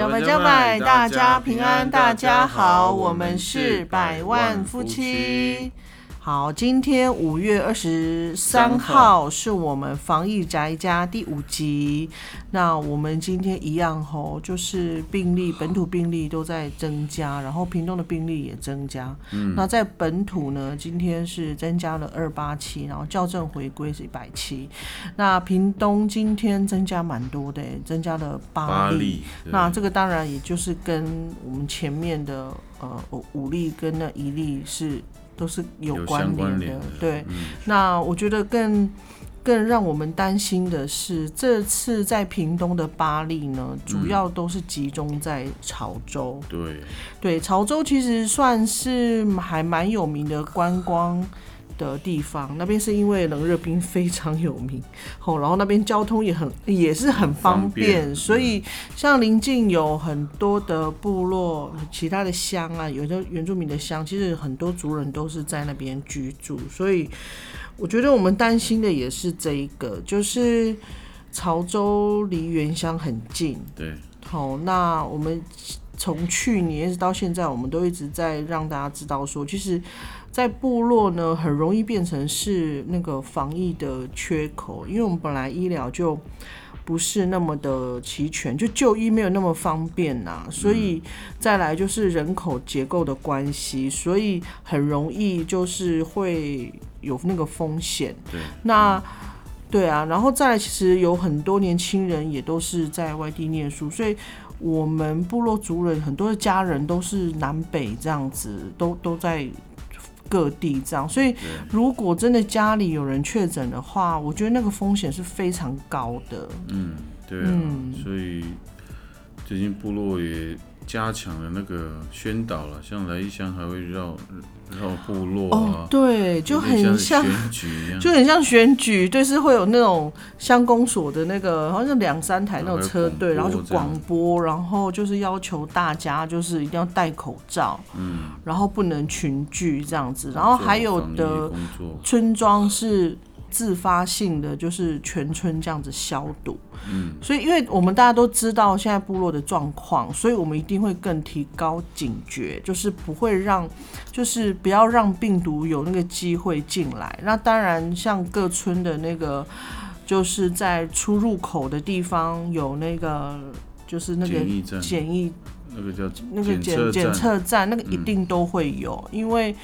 加百加百，大家平安，大家好，我们是百万夫妻。好，今天五月二十三号是我们防疫宅家第五集。那我们今天一样吼，就是病例本土病例都在增加，然后屏东的病例也增加。嗯，那在本土呢，今天是增加了二八七，然后校正回归是一百七。那屏东今天增加蛮多的，增加了八例。那这个当然也就是跟我们前面的呃五例跟那一例是。都是有关联的，对。那我觉得更更让我们担心的是，这次在屏东的八例呢，主要都是集中在潮州。对对，潮州其实算是还蛮有名的观光。的地方，那边是因为冷热冰非常有名，哦，然后那边交通也很也是很方便，所以像临近有很多的部落、其他的乡啊，有的原住民的乡，其实很多族人都是在那边居住，所以我觉得我们担心的也是这一个，就是潮州离原乡很近，对，好，那我们从去年一直到现在，我们都一直在让大家知道说，其实。在部落呢，很容易变成是那个防疫的缺口，因为我们本来医疗就不是那么的齐全，就就医没有那么方便呐，所以再来就是人口结构的关系，所以很容易就是会有那个风险。对，那对啊，然后再来，其实有很多年轻人也都是在外地念书，所以我们部落族人很多的家人都是南北这样子，都都在。各地这样，所以如果真的家里有人确诊的话，我觉得那个风险是非常高的。嗯，对啊，所以最近部落也。加强了那个宣导了，像来一乡还会绕绕部落啊，对，就很像 就很像选举，对，是会有那种乡公所的那个，好像两三台那种车队，然后就广播，然后就是要求大家就是一定要戴口罩，嗯，然后不能群聚这样子，然后还有的村庄是。自发性的就是全村这样子消毒，嗯，所以因为我们大家都知道现在部落的状况，所以我们一定会更提高警觉，就是不会让，就是不要让病毒有那个机会进来。那当然，像各村的那个，就是在出入口的地方有那个，就是那个检疫，那个叫那个检检测站，那个一定都会有，因为。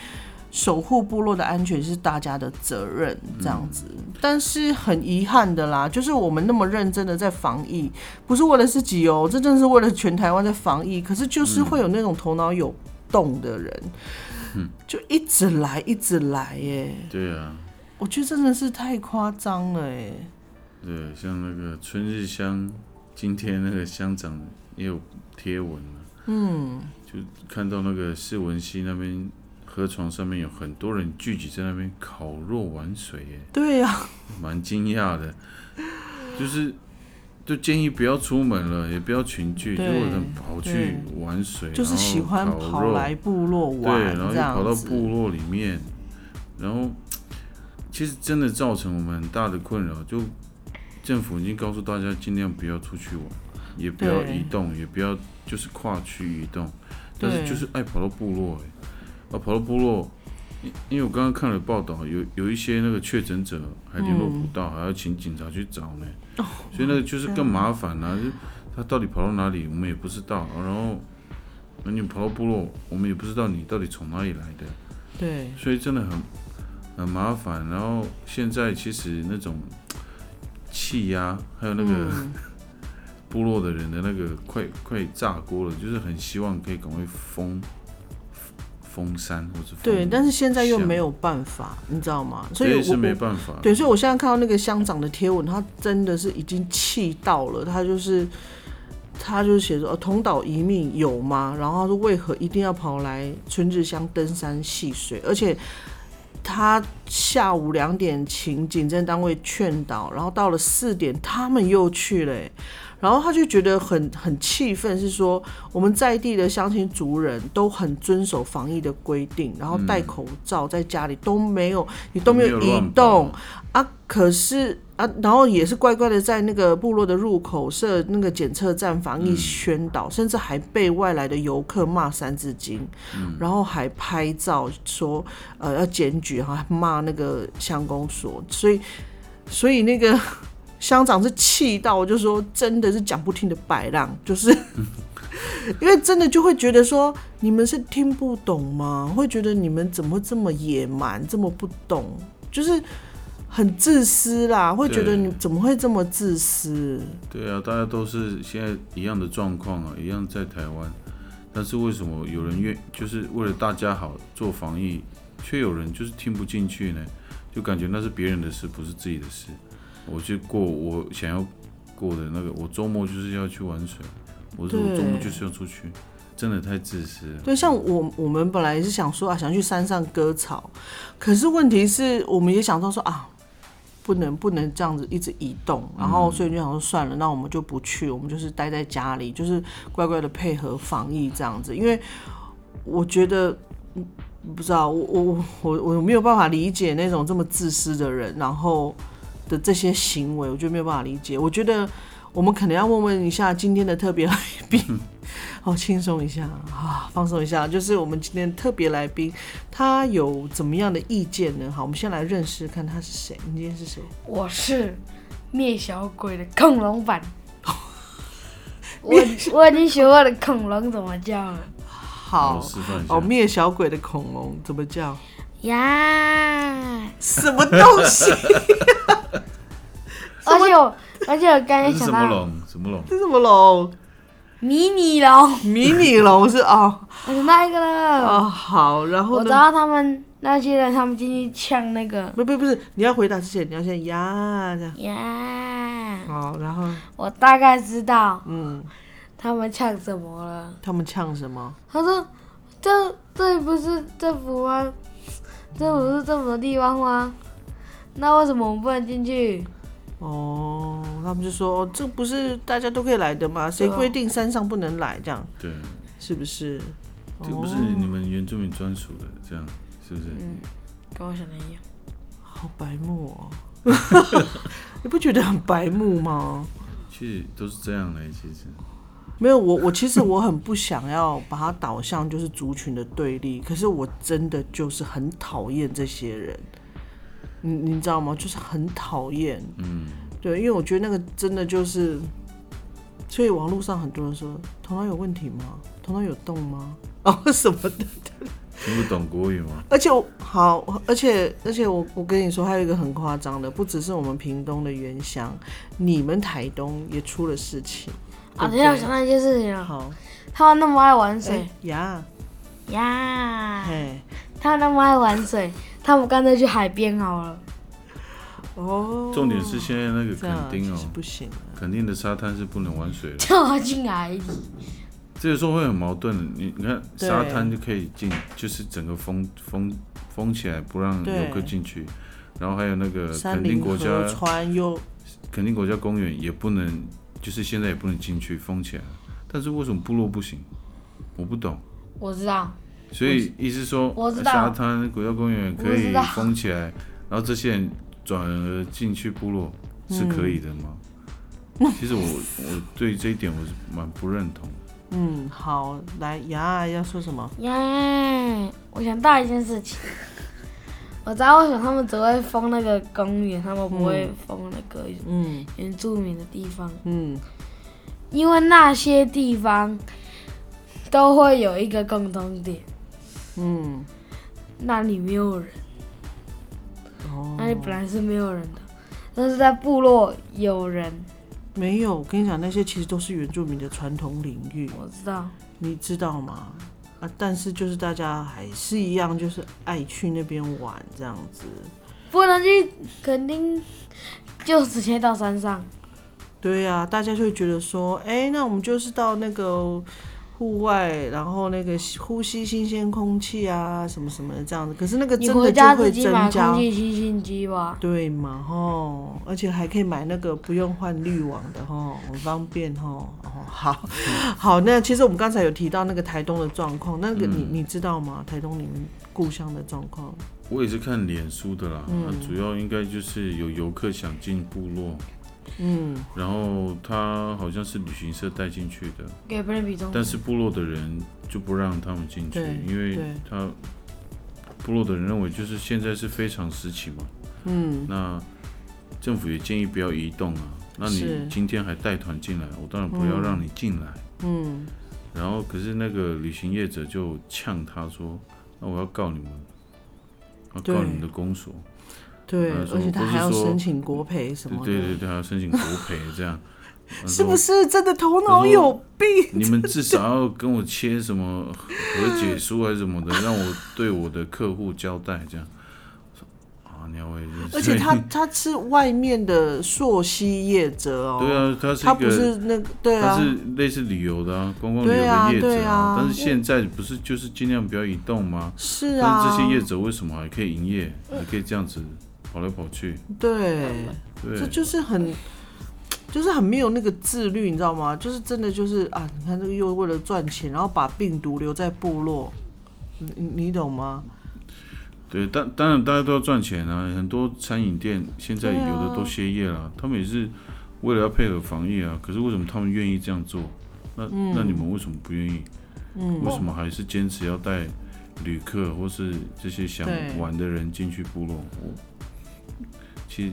守护部落的安全是大家的责任，这样子。但是很遗憾的啦，就是我们那么认真的在防疫，不是为了自己哦，这真的是为了全台湾在防疫。可是就是会有那种头脑有洞的人，就一直来，一直来，耶。对啊，我觉得真的是太夸张了，哎。对，像那个春日香，今天那个乡长也有贴文嗯，就看到那个释文溪那边。河床上面有很多人聚集在那边烤肉玩水，耶。对呀，蛮惊讶的，就是就建议不要出门了，也不要群聚，就有人跑去玩水，就是喜欢跑来部落玩，对，然后又跑到部落里面，然后其实真的造成我们很大的困扰，就政府已经告诉大家尽量不要出去玩，也不要移动，也不要就是跨区移动，但是就是爱跑到部落，哎。啊，跑到部落，因因为我刚刚看了报道，有有一些那个确诊者还联络不到，还要请警察去找呢，所以那个就是更麻烦了。就他到底跑到哪里，我们也不知道。然后，那你跑到部落，我们也不知道你到底从哪里来的。对。所以真的很很麻烦。然后现在其实那种气压，还有那个 部落的人的那个快快炸锅了，就是很希望可以赶快封。封山或者对，但是现在又没有办法，你知道吗？所以是没办法。对，所以我现在看到那个乡长的贴文，他真的是已经气到了。他就是他就是写说，同岛一命有吗？然后他说，为何一定要跑来春日乡登山戏水？而且他下午两点请警政单位劝导，然后到了四点他们又去了。然后他就觉得很很气愤，是说我们在地的乡亲族人都很遵守防疫的规定，然后戴口罩，在家里都没有，你都没有移动啊。可是啊，然后也是乖乖的在那个部落的入口设那个检测站防疫宣导，甚至还被外来的游客骂三字经，然后还拍照说呃要检举，还骂那个乡公所，所以所以那个。乡长是气到，就说真的是讲不听的摆浪，就是 因为真的就会觉得说你们是听不懂吗？会觉得你们怎么会这么野蛮，这么不懂，就是很自私啦，会觉得你怎么会这么自私？对啊，大家都是现在一样的状况啊，一样在台湾，但是为什么有人愿就是为了大家好做防疫，却有人就是听不进去呢？就感觉那是别人的事，不是自己的事。我去过我想要过的那个，我周末就是要去玩水，我说我周末就是要出去，真的太自私了。对，像我我们本来是想说啊，想去山上割草，可是问题是我们也想到说啊，不能不能这样子一直移动，然后所以就想说算了，那我们就不去，我们就是待在家里，就是乖乖的配合防疫这样子。因为我觉得不知道我我我我没有办法理解那种这么自私的人，然后。的这些行为，我觉得没有办法理解。我觉得我们可能要问问一下今天的特别来宾，好 轻松一下啊，放松一下。就是我们今天特别来宾，他有怎么样的意见呢？好，我们先来认识看他是谁。你今天是谁？我是灭小鬼的恐龙版。我我已经学会了恐龙怎么叫了。好，哦，灭小鬼的恐龙怎么叫？呀，什么东西？而且我，而且我刚才想到，什么龙？什么龙？这什么龙？迷你龙。迷你龙是哦。我知道一个了。哦，好，然后我知道他们那些人，他们进去抢那个。不不不是，你要回答之前，你要先呀这样。呀。好，然后。我大概知道。嗯。他们抢什么了？他们抢什么？他说：“这这里不是政府吗？这不是政府的地方吗？那为什么我们不能进去？”哦，他们就说这不是大家都可以来的吗？谁规定山上不能来？这样对，是不是？这不是你们原住民专属的，这样是不是？嗯，跟我想的一样。好白目哦！你不觉得很白目吗？其实都是这样的，其实没有我，我其实我很不想要把它导向就是族群的对立，可是我真的就是很讨厌这些人。你你知道吗？就是很讨厌，嗯，对，因为我觉得那个真的就是，所以网络上很多人说头脑有问题吗？头脑有洞吗？哦什么的，听不懂国语吗？而且好，而且而且我我跟你说，还有一个很夸张的，不只是我们屏东的原乡，你们台东也出了事情啊！等下我想到一件事情了，好，他们那么爱玩水呀呀，嘿，他们那么爱玩水。他们干脆去海边好了。哦。重点是现在那个垦丁哦，不行。垦丁的沙滩是不能玩水的。跳进海里。这个时候会很矛盾的。你你看沙滩就可以进，就是整个封封封起来，不让游客进去。然后还有那个垦丁国家川又垦丁国家公园也不能，就是现在也不能进去，封起来。但是为什么部落不行？我不懂。我知道。所以意思说，沙滩国家公园可以封起来，然后这些人转而进去部落是可以的吗？其实我我对这一点我是蛮不认同。嗯，好，来呀，要说什么？呀，我想到一件事情，我知道为什么他们只会封那个公园，他们不会封那个嗯原住民的地方。嗯，因为那些地方都会有一个共同点。嗯，那里没有人，哦，那里本来是没有人的，但是在部落有人。没有，我跟你讲，那些其实都是原住民的传统领域。我知道，你知道吗？啊，但是就是大家还是一样，就是爱去那边玩这样子。不能去，肯定就直接到山上。对呀，大家就会觉得说，哎，那我们就是到那个。户外，然后那个呼吸新鲜空气啊，什么什么的这样子。可是那个真的就会增加空，气清新机吧。对嘛吼，而且还可以买那个不用换滤网的吼，很方便吼。哦，好，好，那其实我们刚才有提到那个台东的状况，那个你你知道吗？台东你们故乡的状况？我也是看脸书的啦，嗯主要应该就是有游客想进部落，嗯，然后他好像是旅行社带进去的，给别人比中。但是部落的人就不让他们进去，因为他部落的人认为就是现在是非常时期嘛，嗯，那政府也建议不要移动啊，那你今天还带团进来，我当然不要让你进来。嗯，然后可是那个旅行业者就呛他说，那我要告你们，要告你们的公所。对，而且他还要申请国赔什么的，对对对，还要申请国赔这样，是不是真的头脑有病？你们至少要跟我签什么和解书还是什么的，让我对我的客户交代这样。啊，鸟尾，而且他他是外面的溯溪业者哦，对啊，他是他不是那个对啊，他是类似旅游的啊，观光旅游的业者对啊但是现在不是就是尽量不要移动吗？是啊，但是这些业者为什么还可以营业，还可以这样子跑来跑去？对，对这，就是很。就是很没有那个自律，你知道吗？就是真的就是啊，你看这个又为了赚钱，然后把病毒留在部落，你你你懂吗？对，当当然大家都要赚钱啊，很多餐饮店现在有的都歇业了，他们也是为了要配合防疫啊。可是为什么他们愿意这样做？那、嗯那你们为什么不愿意？嗯，为什么还是坚持要带旅客或是这些想玩的人进去部落？我其实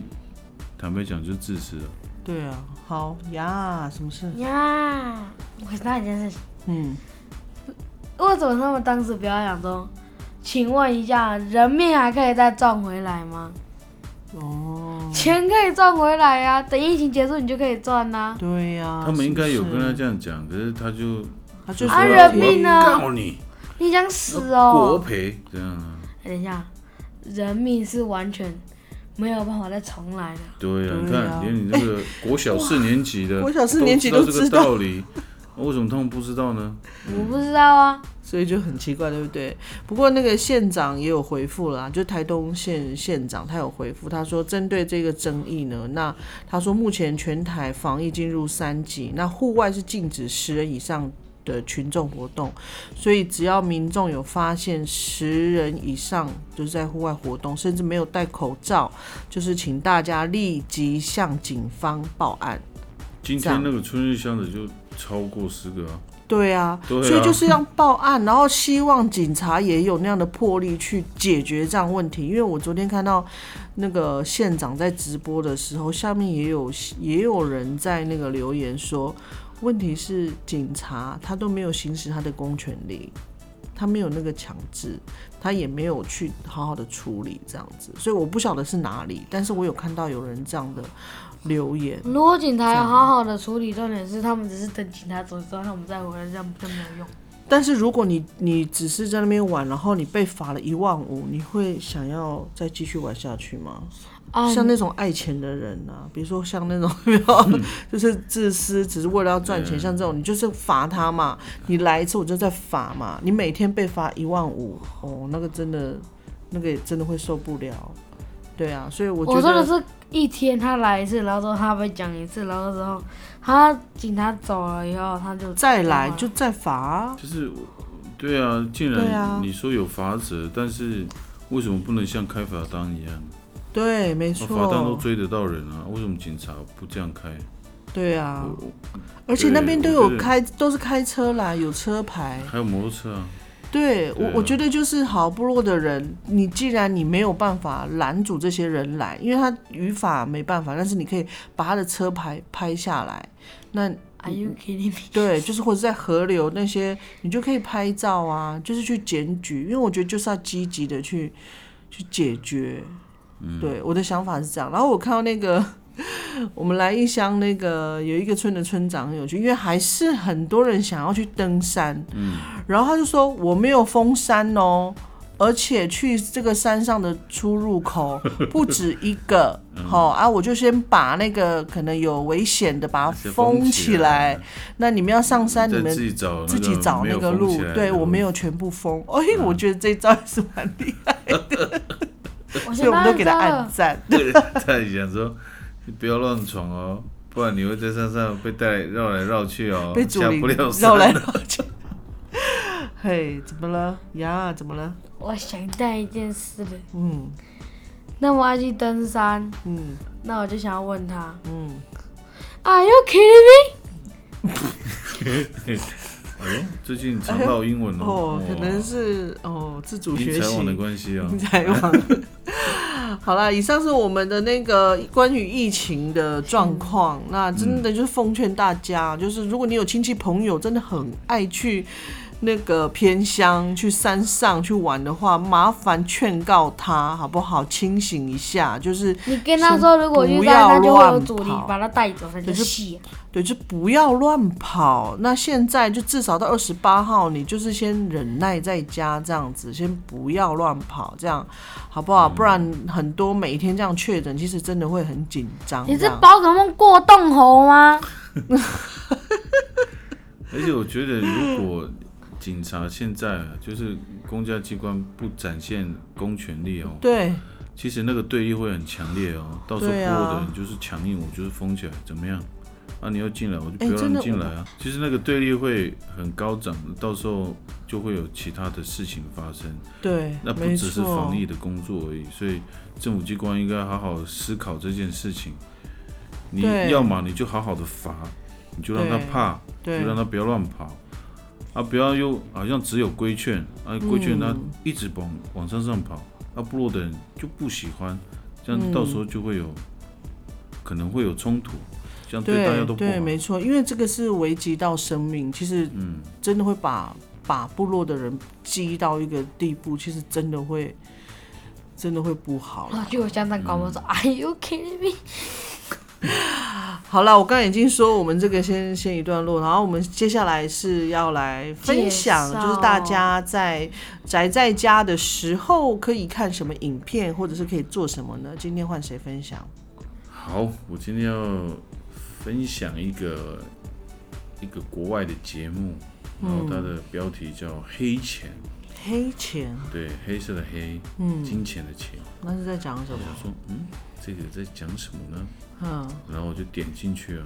坦白讲，就是自私了。对啊，好呀，什么事？呀，我知道一件事情，嗯，为什么他们当时不要想说，请问一下，人命还可以再赚回来吗？哦，钱可以赚回来呀、等疫情结束你就可以赚啊、对呀、他们应该有跟他这样讲，可是他就他就啊人命呢告你你想死哦国哦、赔这样啊？哎等一下，人命是完全没有办法再重来了。对呀、你对啊看，连你这个 国小四年级的，国小四年级都这个都知道道理，为什么他们不知道呢？我不知道啊，所以就很奇怪，对不对？不过那个县长也有回复了啊，就台东县县长他有回复，他说针对这个争议呢，那他说目前全台防疫进入三级，那户外是禁止十人以上。的群众活动，所以只要民众有发现十人以上就是在户外活动，甚至没有戴口罩，就是请大家立即向警方报案。今天那个春日箱子就超过十个啊，对啊，对啊所以就是要报案，然后希望警察也有那样的魄力去解决这样问题。因为我昨天看到那个县长在直播的时候，下面也有也有人在那个留言说，问题是警察他都没有行使他的公权力，他没有那个强制，他也没有去好好的处理这样子，所以我不晓得是哪里，但是我有看到有人这样的留言。如果警察要好好的处理，重点是他们只是等警察走之后，他们再回来，这样就没有用。但是如果你你只是在那边玩，然后你被罚了一万五，你会想要再继续玩下去吗？啊，像那种爱钱的人啊，比如说像那种 就是自私，只是为了要赚钱，嗯。像这种你就是罚他嘛，你来一次我就再罚嘛，你每天被罚一万五，哦，那个真的那个也真的会受不了。对啊，所以我觉得我说的是一天他来一次，然后之后他被讲一次，然后之后他警察走了以后，他就再来就再罚啊、就是对啊，既对啊。然你说有法则，但是为什么不能像开罚单一样？对，没错罚单都，追得到人啊，为什么警察不这样开？对啊，而且那边都有开，都是开车啦，有车牌。还有摩托车啊，对我我觉得就是好部落的人，你既然你没有办法拦阻这些人来，因为他语法没办法，但是你可以把他的车牌拍下来。那 Are you kidding me？对，就是或者在河流那些，你就可以拍照啊，就是去检举，因为我觉得就是要积极的去去解决。对，我的想法是这样。然后我看到那个我们来一乡那个有一个村的村长很有趣，因为还是很多人想要去登山，嗯，然后他就说我没有封山哦，而且去这个山上的出入口 不止一个，好啊，我就先把那个可能有危险的把它封起来。那你们要上山，你们自己找自己找那个路。对我没有全部封。哎，我觉得这招也是蛮厉害的，所以我们都给他按赞。对，他想说不要乱闯哦，不然你会在山上被带绕来绕去哦，下不了山。绕来绕去。嘿，怎么了呀？怎么了？我想到一件事了。嗯，那我要去登山。嗯，那我就想要问他。嗯，Are you kidding me？哎，最近常到英文哦。哦，可能是哦，自主学习。的关系啊。好了，以上是我们的那个关于疫情的状况。那真的就是奉劝大家，就是如果你有亲戚朋友真的很爱去。那个偏乡去山上去玩的话，麻烦劝告他好不好？清醒一下，就是你跟他说，如果遇到他就会有阻力，把他带走，他就戏。对，就不要乱跑。那现在就至少到二十八号，你就是先忍耐在家这样子，先不要乱跑，这样好不好？不然很多每一天这样确诊，其实真的会很紧张。你是宝可梦过洞猴吗？而且我觉得如果。警察现在就是公家机关不展现公权力哦，对，其实那个对立会很强烈哦，到时候所有的人就是强硬，我就是封起来，怎么样？啊，你要进来，我就不要让你进来啊。其实那个对立会很高涨，到时候就会有其他的事情发生。对，那不只是防疫的工作而已，所以政府机关应该好好思考这件事情。你要么你就好好的罚，你就让他怕，就让他不要乱跑。啊，不要又好像只有规劝，啊，规劝他一直往往山上跑，啊，部落的人就不喜欢，这样到时候就会有可能会有冲突，这样对大家都不好。对，没错，因为这个是危及到生命，其实嗯，真的会把把部落的人激到一个地步，其实真的会真的会不好。就我现在搞我说，Are you kidding me？好了，我刚才已经说我们这个先先一段落，然后我们接下来是要来分享，就是大家在宅在家的时候可以看什么影片，或者是可以做什么呢？今天换谁分享？好，我今天要分享一个一个国外的节目，然后它的标题叫《黑钱》。黑钱？对，黑色的黑，嗯，金钱的钱。那是在讲什么？我说，嗯，这个在讲什么呢？嗯，然后我就点进去了。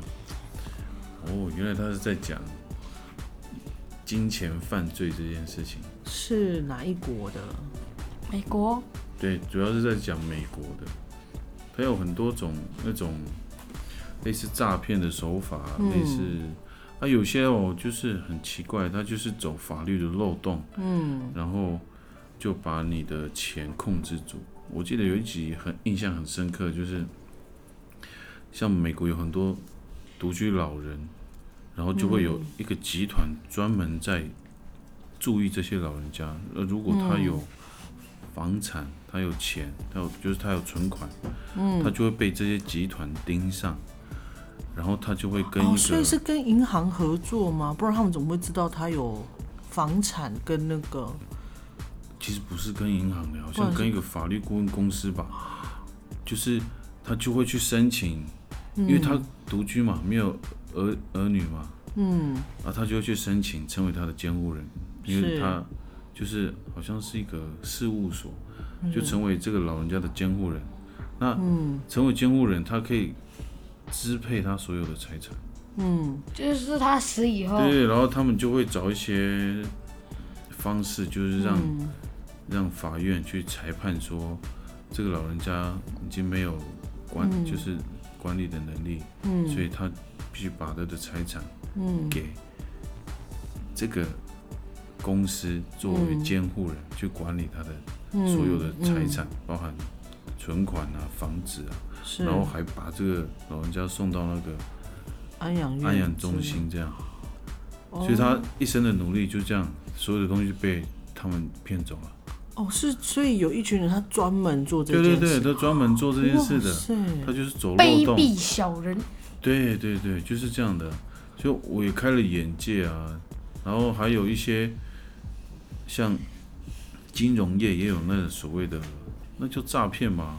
哦，原来他是在讲金钱犯罪这件事情。是哪一国的？美国。对，主要是在讲美国的。它有很多种那种类似诈骗的手法，类似啊，有些哦就是很奇怪，他就是走法律的漏洞，嗯，然后就把你的钱控制住。我记得有一集很印象很深刻，就是。像美国有很多独居老人，然后就会有一个集团专门在注意这些老人家。呃，如果他有房产，他有钱，他有就是他有存款，嗯，他就会被这些集团盯上，然后他就会跟一个，所以是跟银行合作吗？不然他们怎么会知道他有房产跟那个？其实不是跟银行的，好像跟一个法律顾问公司吧，就是他就会去申请。因为他独居嘛，没有儿儿女嘛，嗯，啊，他就会去申请成为他的监护人，因为他就是好像是一个事务所，就成为这个老人家的监护人。那成为监护人，他可以支配他所有的财产。嗯，就是他死以后，对，然后他们就会找一些方式，就是让让法院去裁判说，这个老人家已经没有管，就是。管理的能力，嗯，所以他必须把他的财产，嗯，给这个公司作为监护人去管理他的所有的财产，包含存款啊、房子啊，然后还把这个老人家送到那个安养安养中心，这样，所以他一生的努力就这样，所有的东西被他们骗走了。哦，是，所以有一群人他专门做这件事，对对对，他专门做这件事的，他就是走漏洞，卑鄙小人。对对对，就是这样的，就我也开了眼界啊。然后还有一些像金融业也有那个所谓的，那就诈骗嘛，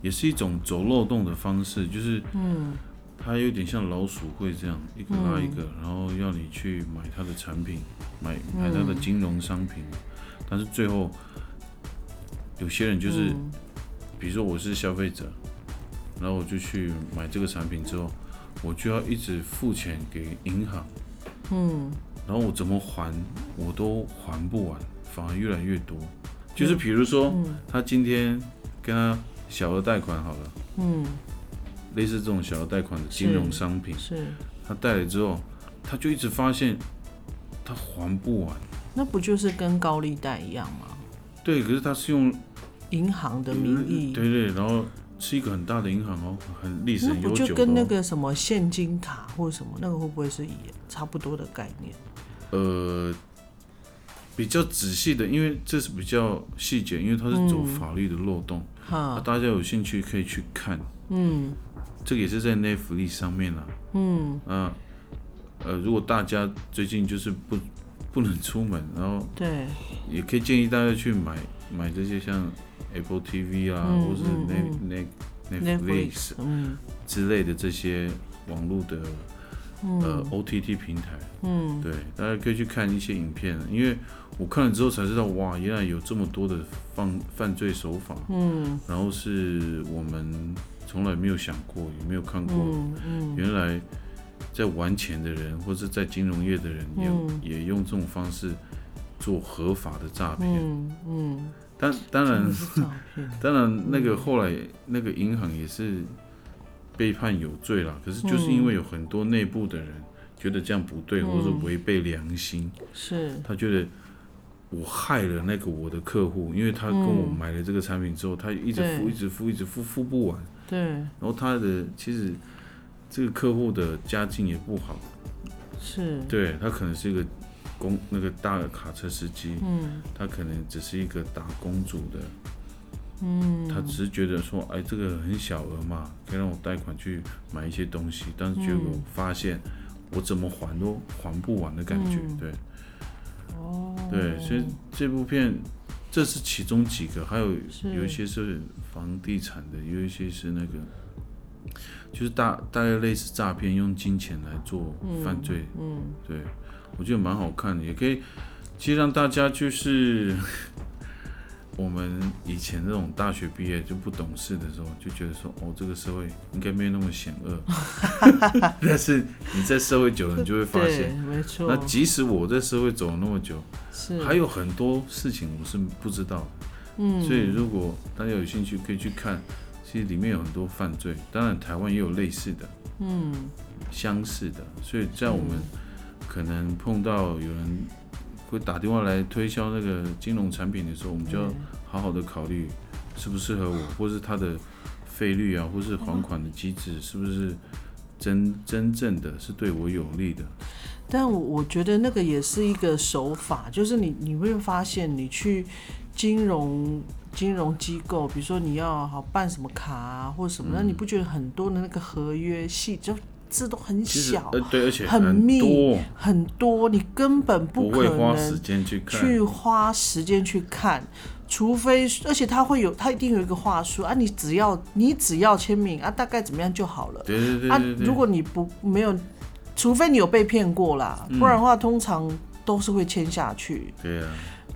也是一种走漏洞的方式，就是嗯，它有点像老鼠会这样一个拉一个，然后要你去买它的产品，买买它的金融商品，但是最后有些人就是，比如说我是消费者，然后我就去买这个产品之后，我就要一直付钱给银行，嗯，然后我怎么还我都还不完。反而越来越多，就是比如说，他今天跟他小额贷款好了，嗯，类似这种小额贷款的金融商品，是，他贷了之后，他就一直发现他还不完，那不就是跟高利贷一样吗？对，可是他是用银行的名义，对对，然后是一个很大的银行哦，很历史悠久，不就跟那个什么现金卡或者什么，那个会不会是也差不多的概念？呃。比较仔细的，因为这是比较细节，因为它是走法律的漏洞，啊，大家有兴趣可以去看，嗯，这个也是在 Netflix 上面啦，嗯，啊，呃，如果大家最近就是不不能出门，然后对，也可以建议大家去买买这些像 Apple TV 啊，或是 Net Net Netflix 之类的这些网络的。呃，OTT 平台，嗯，对，大家可以去看一些影片，因为我看了之后才知道，哇，原来有这么多的犯犯罪手法，嗯，然后是我们从来没有想过，也没有看过，嗯，原来在玩钱的人或者在金融业的人也也用这种方式做合法的诈骗，嗯嗯，当当然，当然那个后来那个银行也是。被判有罪了，可是就是因为有很多内部的人觉得这样不对，或者违背良心，是。他觉得我害了那个我的客户，因为他跟我买了这个产品之后，他一直付，一直付，一直付，付不完。对，然后他的其实这个客户的家境也不好，是。对他可能是一个公那个大卡车司机，嗯，他可能只是一个打工族的。嗯，他只是觉得说，哎，这个很小额嘛，可以让我贷款去买一些东西，但是结果发现我怎么还都还不完的感觉，对，哦，对，所以这部片这是其中几个，还有有一些是房地产的，有一些是那个，就是大大概类似诈骗，用金钱来做犯罪，嗯，对我觉得蛮好看的，也可以，其实让大家就是。我们以前那种大学毕业就不懂事的时候，就觉得说，哦，这个社会应该没有那么险恶。但是你在社会久了，你就会发现，没错。那即使我在社会走了那么久，是还有很多事情我是不知道的。嗯。所以如果大家有兴趣，可以去看，其实里面有很多犯罪。当然，台湾也有类似的，嗯，相似的。所以在我们可能碰到有人。会打电话来推销那个金融产品的时候，我们就要好好的考虑适不适合我，或是它的费率啊，或是还款的机制是不是真真正的是对我有利的。但我我觉得那个也是一个手法，就是你你会发现，你去金融金融机构，比如说你要好办什么卡啊，或者什么，那你不觉得很多的那个合约细就。字都很小，对，而且很密，很多，你根本不可能花时间去看，去花时间去看，除非，而且他会有，他一定有一个话术啊，你只要你只要签名啊，大概怎么样就好了。对对对啊，如果你不没有，除非你有被骗过啦，不然的话，通常都是会签下去。对啊，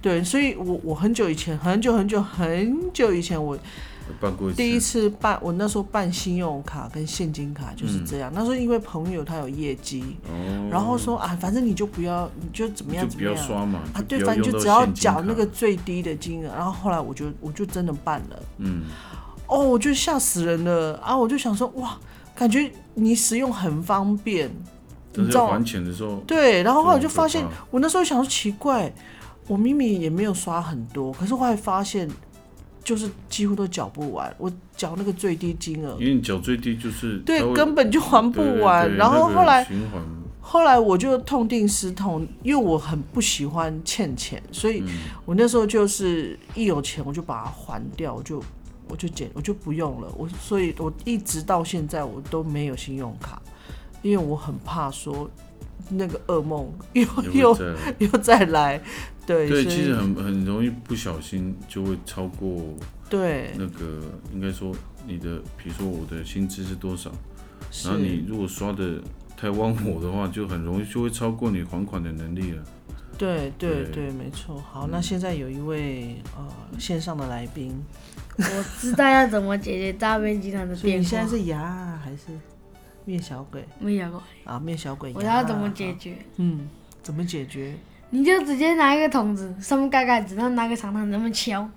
对，所以我我很久以前，很久很久很久以前我。第一次办，我那时候办信用卡跟现金卡就是这样。那时候因为朋友他有业绩，然后说啊，反正你就不要，你就怎么样怎么样啊，对，反正就只要缴那个最低的金额。然后后来我就我就真的办了，嗯，哦，我就吓死人了啊！我就想说哇，感觉你使用很方便，你知道还钱的时候，对，然后后来就发现，我那时候想说奇怪，我明明也没有刷很多，可是后来发现。就是几乎都缴不完，我缴那个最低金额，因为你缴最低就是对，根本就还不完。然后后来，后来我就痛定思痛，因为我很不喜欢欠钱，所以我那时候就是一有钱我就把它还掉，我就我就减，我就不用了。我所以，我一直到现在我都没有信用卡，因为我很怕说那个噩梦又又又再来。对对，其实很很容易不小心就会超过对那个应该说你的，比如说我的薪资是多少，然后你如果刷的太忘我的话，就很容易就会超过你还款的能力了。对对对，没错。好，那现在有一位呃线上的来宾，我知道要怎么解决诈骗集团的 电话。你现在是牙还是面小鬼？面小鬼啊，面小鬼。我要怎么解决？嗯，怎么解决？你就直接拿一个桶子，上面盖盖子，然后拿个长筒那么敲，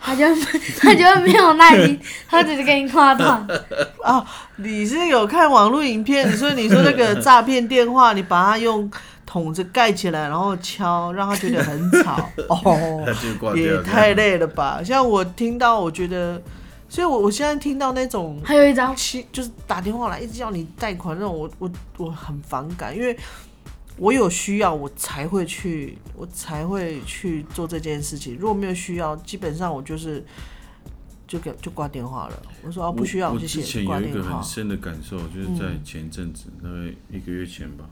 他就 他就没有耐心，他直接给你挂断。哦，你是有看网络影片，所以你说那个诈骗电话，你把它用。桶子盖起来，然后敲，让他觉得很吵 哦，也太累了吧？像我听到，我觉得，所以我我现在听到那种还有一张，就是打电话来一直叫你贷款那种，我我我很反感，因为我有需要我才会去，我才会去做这件事情。如果没有需要，基本上我就是就给就挂电话了。我说哦，不需要，我之前有一个很深的感受，就是在前阵子，大概一个月前吧。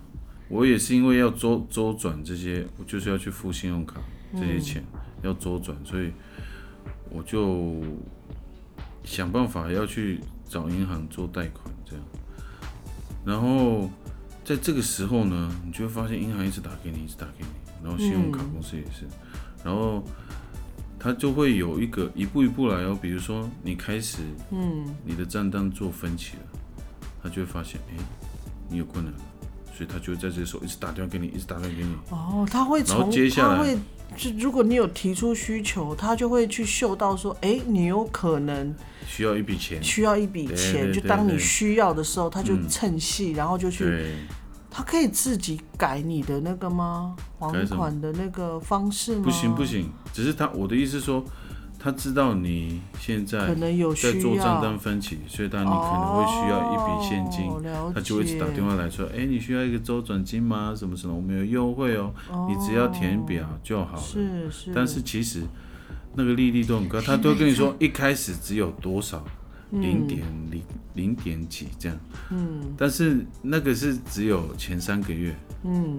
我也是因为要周周转这些，我就是要去付信用卡这些钱，要周转，所以我就想办法要去找银行做贷款这样。然后在这个时候呢，你就会发现银行一直打给你，一直打给你，然后信用卡公司也是，然后他就会有一个一步一步来哦，比如说你开始，嗯，你的账单做分期了，他就会发现，哎，你有困难了。所以他就会在这时候一直打电话给你，一直打电话给你。哦，他会从他会就如果你有提出需求，他就会去嗅到说，哎，你有可能需要一笔钱，需要一笔钱，就当你需要的时候，他就趁隙，然后就去。他可以自己改你的那个吗？还款的那个方式吗？不行不行，只是他我的意思说。他知道你现在可能有在做账单分期，所以他你可能会需要一笔现金，他就会一直打电话来说：“哎，你需要一个周转金吗？什么什么？我们有优惠哦，你只要填表就好了。”是是。但是其实那个利率都很高，他都跟你说一开始只有多少零点零零点几这样。嗯。但是那个是只有前三个月。嗯。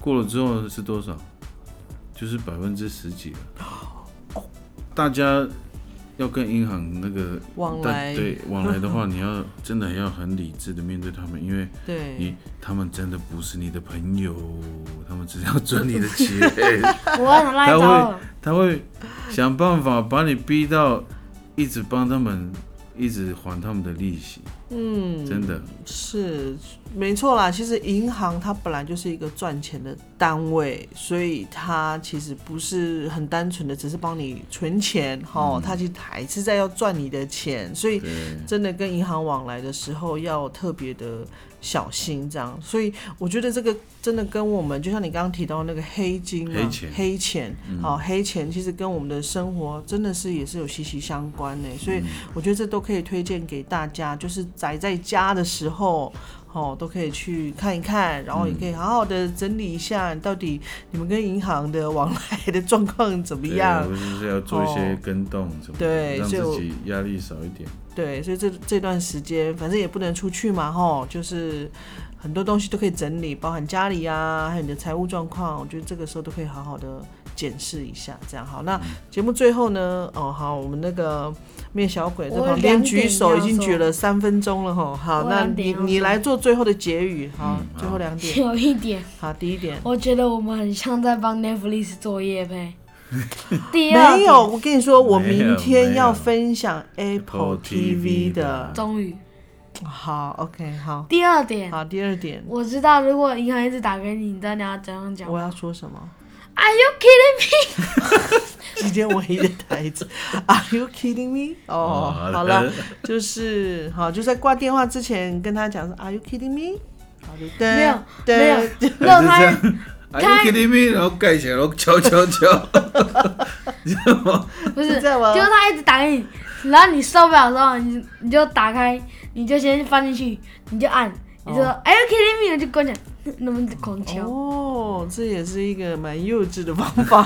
过了之后是多少？就是百分之十几了。大家要跟银行那个往来，对往来的话，你要真的要很理智的面对他们，因为对你他们真的不是你的朋友，他们只是要赚你的钱。他会他会想办法把你逼到一直帮他们，一直还他们的利息。嗯，真的是没错啦。其实银行它本来就是一个赚钱的单位，所以它其实不是很单纯的只是帮你存钱哈，它其实还是在要赚你的钱。所以真的跟银行往来的时候要特别的小心，这样。所以我觉得这个真的跟我们就像你刚刚提到那个黑金嘛，黑钱，好黑钱，其实跟我们的生活真的是也是有息息相关的。所以我觉得这都可以推荐给大家，就是。宅在家的时候，哦，都可以去看一看，然后也可以好好的整理一下，到底你们跟银行的往来的状况怎么样？不是要做一些跟动，什么对，让自己压力少一点。对，所以这这段时间，反正也不能出去嘛，吼，就是很多东西都可以整理，包含家里啊，还有你的财务状况，我觉得这个时候都可以好好的检视一下，这样好。那节目最后呢，哦，好，我们那个。面小鬼在旁边举手，已经举了三分钟了哈。好，那你你来做最后的结语。好，最后两点。有一点。好，第一点。我觉得我们很像在帮 Netflix 作业呗。第二。没有，我跟你说，我明天要分享 Apple TV 的。终于。好，OK，好。第二点。好，第二点。我知道，如果银行一直打给你，你知道你要怎样讲？我要说什么？Are you kidding me？今天唯一的台词，Are you kidding me？哦，好了，就是好，就在挂电话之前跟他讲说，Are you kidding me？好的，没有，没有，没有他，Are you kidding me？然后盖起来，然后敲敲敲，知道吗？不是？就是他一直打给你，然后你受不了的时候，你你就打开，你就先放进去，你就按，你就说 Are you kidding me？就关起来。那么狂敲哦，这也是一个蛮幼稚的方法。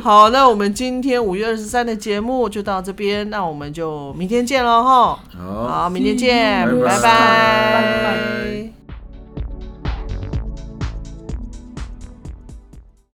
好，那我们今天五月二十三的节目就到这边，那我们就明天见喽哈。好，明天见，拜拜。